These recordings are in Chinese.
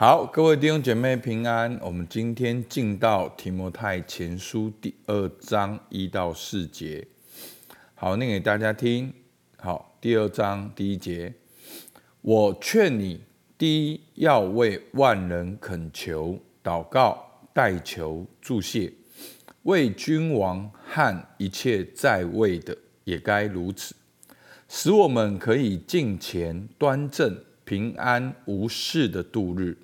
好，各位弟兄姐妹平安。我们今天进到提摩太前书第二章一到四节。好，念给大家听。好，第二章第一节，我劝你，第一要为万人恳求、祷告、代求、祝谢，为君王和一切在位的也该如此，使我们可以敬虔、端正、平安无事的度日。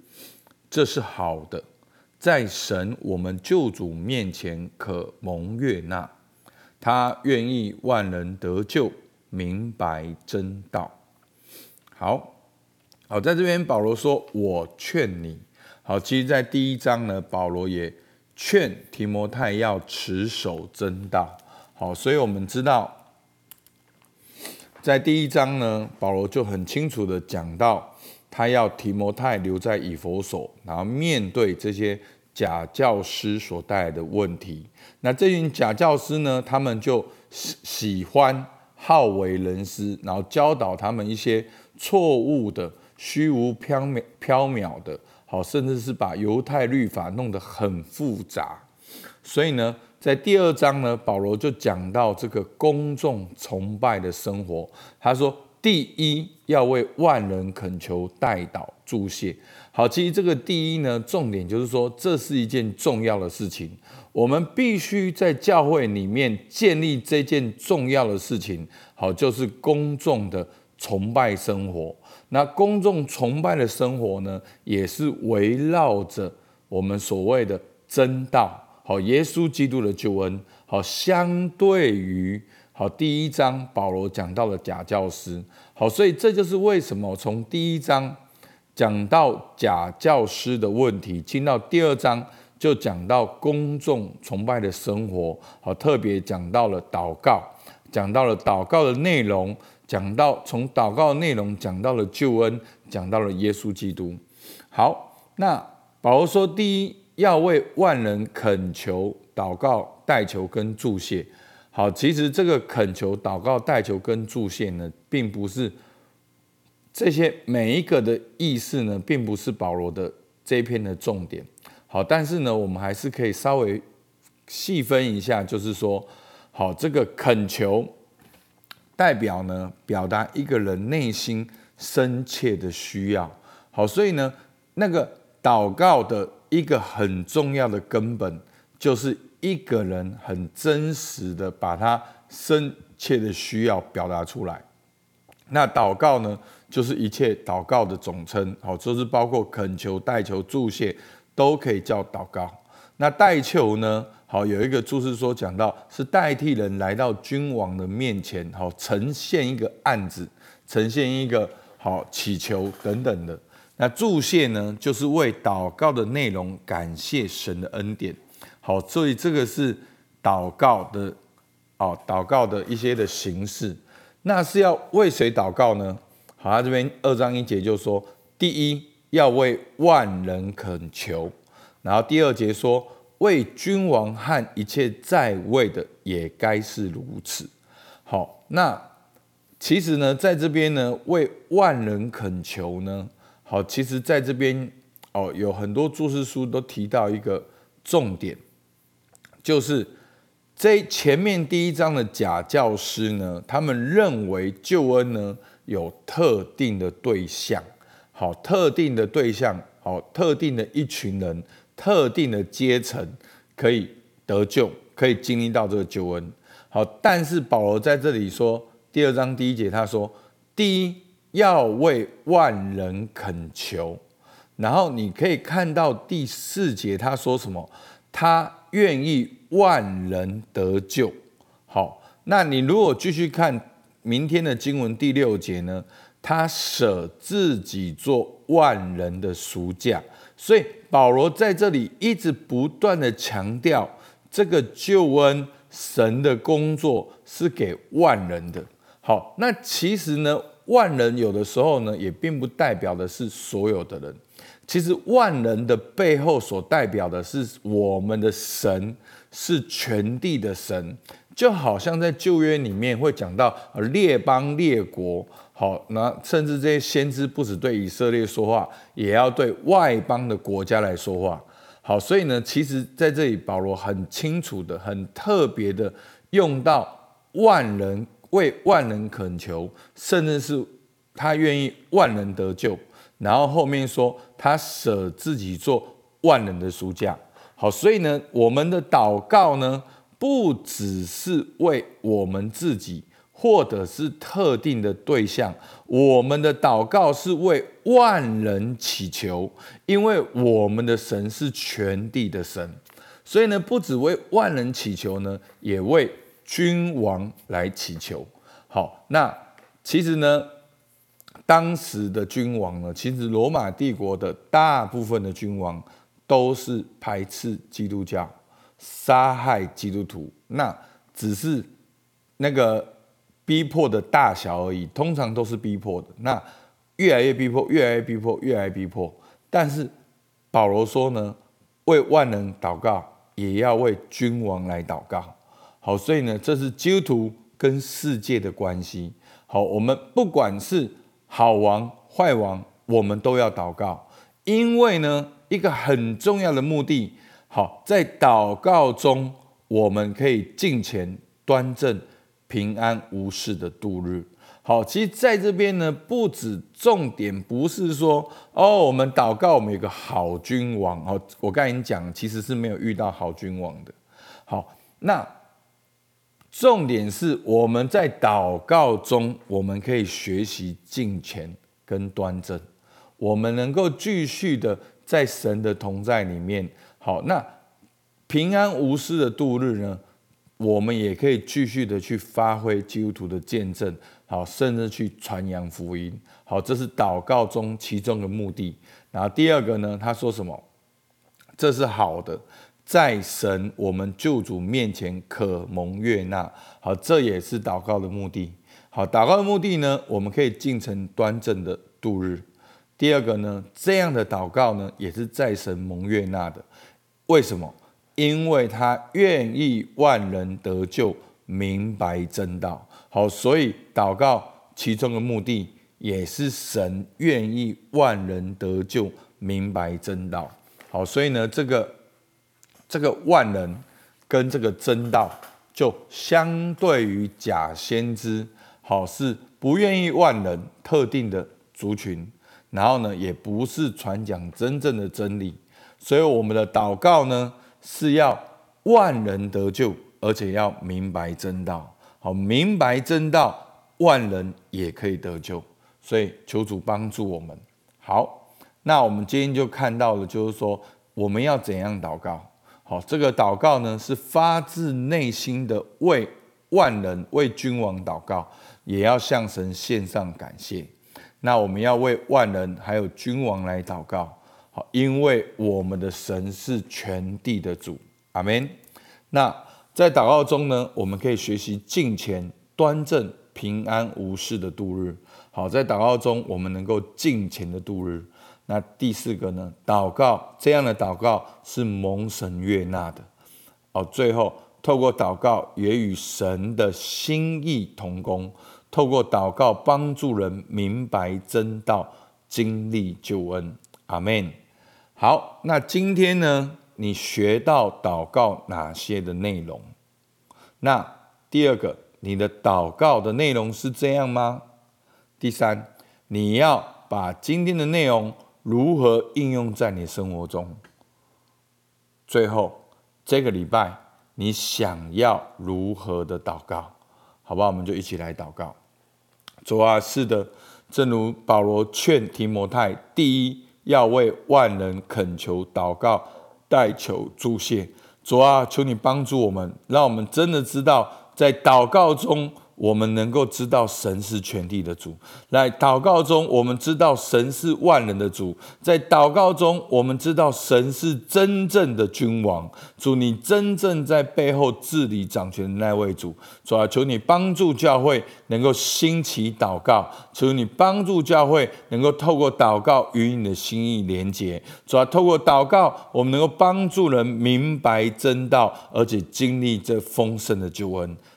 这是好的，在神我们救主面前可蒙悦纳。他愿意万人得救，明白真道。好好，在这边保罗说：“我劝你。”好，其实，在第一章呢，保罗也劝提摩太要持守真道。好，所以我们知道，在第一章呢，保罗就很清楚的讲到。他要提摩太留在以佛所，然后面对这些假教师所带来的问题。那这群假教师呢，他们就喜喜欢好为人师，然后教导他们一些错误的、虚无缥缈、缥缈的，好，甚至是把犹太律法弄得很复杂。所以呢，在第二章呢，保罗就讲到这个公众崇拜的生活。他说。第一要为万人恳求代祷祝谢。好，其实这个第一呢，重点就是说，这是一件重要的事情。我们必须在教会里面建立这件重要的事情。好，就是公众的崇拜生活。那公众崇拜的生活呢，也是围绕着我们所谓的真道。好，耶稣基督的救恩。好，相对于。好，第一章保罗讲到了假教师。好，所以这就是为什么从第一章讲到假教师的问题，进到第二章就讲到公众崇拜的生活。好，特别讲到了祷告，讲到了祷告的内容，讲到从祷告的内容讲到了救恩，讲到了耶稣基督。好，那保罗说，第一要为万人恳求、祷告、代求跟祝谢。好，其实这个恳求、祷告、代求跟助谢呢，并不是这些每一个的意思呢，并不是保罗的这一篇的重点。好，但是呢，我们还是可以稍微细分一下，就是说，好，这个恳求代表呢，表达一个人内心深切的需要。好，所以呢，那个祷告的一个很重要的根本就是。一个人很真实的把他深切的需要表达出来，那祷告呢，就是一切祷告的总称，好，就是包括恳求、代求、祝谢，都可以叫祷告。那代求呢，好，有一个注释说讲到是代替人来到君王的面前，好，呈现一个案子，呈现一个好祈求等等的。那祝谢呢，就是为祷告的内容感谢神的恩典。好，所以这个是祷告的哦，祷告的一些的形式。那是要为谁祷告呢？好，他这边二章一节就说：第一要为万人恳求，然后第二节说为君王和一切在位的也该是如此。好，那其实呢，在这边呢，为万人恳求呢，好，其实在这边哦，有很多注释书都提到一个重点。就是这前面第一章的假教师呢，他们认为救恩呢有特定的对象，好，特定的对象，好，特定的一群人，特定的阶层可以得救，可以经历到这个救恩。好，但是保罗在这里说，第二章第一节他说，第一要为万人恳求，然后你可以看到第四节他说什么，他。愿意万人得救，好，那你如果继续看明天的经文第六节呢？他舍自己做万人的赎价，所以保罗在这里一直不断的强调，这个救恩神的工作是给万人的。好，那其实呢，万人有的时候呢，也并不代表的是所有的人。其实万人的背后所代表的是我们的神是全地的神，就好像在旧约里面会讲到列邦列国，好，那甚至这些先知不止对以色列说话，也要对外邦的国家来说话。好，所以呢，其实在这里保罗很清楚的、很特别的用到万人为万人恳求，甚至是他愿意万人得救。然后后面说他舍自己做万人的赎价。好，所以呢，我们的祷告呢，不只是为我们自己。或者是特定的对象，我们的祷告是为万人祈求，因为我们的神是全地的神，所以呢，不只为万人祈求呢，也为君王来祈求。好，那其实呢，当时的君王呢，其实罗马帝国的大部分的君王都是排斥基督教、杀害基督徒，那只是那个。逼迫的大小而已，通常都是逼迫的。那越来越逼迫，越来越逼迫，越来越逼迫。但是保罗说呢，为万人祷告，也要为君王来祷告。好，所以呢，这是基督徒跟世界的关系。好，我们不管是好王坏王，我们都要祷告，因为呢，一个很重要的目的，好，在祷告中，我们可以敬虔端正。平安无事的度日，好，其实在这边呢，不止重点不是说哦，我们祷告我们有个好君王。哦，我刚才讲其实是没有遇到好君王的，好，那重点是我们在祷告中，我们可以学习敬虔跟端正，我们能够继续的在神的同在里面，好，那平安无事的度日呢？我们也可以继续的去发挥基督徒的见证，好，甚至去传扬福音，好，这是祷告中其中的目的。然后第二个呢，他说什么？这是好的，在神我们救主面前可蒙悦纳，好，这也是祷告的目的。好，祷告的目的呢，我们可以进城端正的度日。第二个呢，这样的祷告呢，也是在神蒙悦纳的。为什么？因为他愿意万人得救，明白真道。好，所以祷告其中的目的也是神愿意万人得救，明白真道。好，所以呢，这个这个万人跟这个真道，就相对于假先知，好是不愿意万人特定的族群，然后呢，也不是传讲真正的真理。所以我们的祷告呢？是要万人得救，而且要明白真道。好，明白真道，万人也可以得救。所以求主帮助我们。好，那我们今天就看到了，就是说我们要怎样祷告。好，这个祷告呢，是发自内心的为万人、为君王祷告，也要向神献上感谢。那我们要为万人还有君王来祷告。好，因为我们的神是全地的主，阿门。那在祷告中呢，我们可以学习敬虔、端正、平安无事的度日。好，在祷告中，我们能够敬虔的度日。那第四个呢，祷告这样的祷告是蒙神悦纳的。哦，最后透过祷告也与神的心意同工，透过祷告帮助人明白真道，经历救恩，阿门。好，那今天呢？你学到祷告哪些的内容？那第二个，你的祷告的内容是这样吗？第三，你要把今天的内容如何应用在你生活中？最后，这个礼拜你想要如何的祷告？好吧，我们就一起来祷告。主啊，是的，正如保罗劝提摩太，第一。要为万人恳求、祷告、代求、助谢。主啊，求你帮助我们，让我们真的知道，在祷告中。我们能够知道神是全地的主，来祷告中，我们知道神是万人的主，在祷告中，我们知道神是真正的君王。主，你真正在背后治理掌权的那位主。主啊，求你帮助教会能够兴起祷告，求你帮助教会能够透过祷告与你的心意连结。主啊，透过祷告，我们能够帮助人明白真道，而且经历这丰盛的救恩。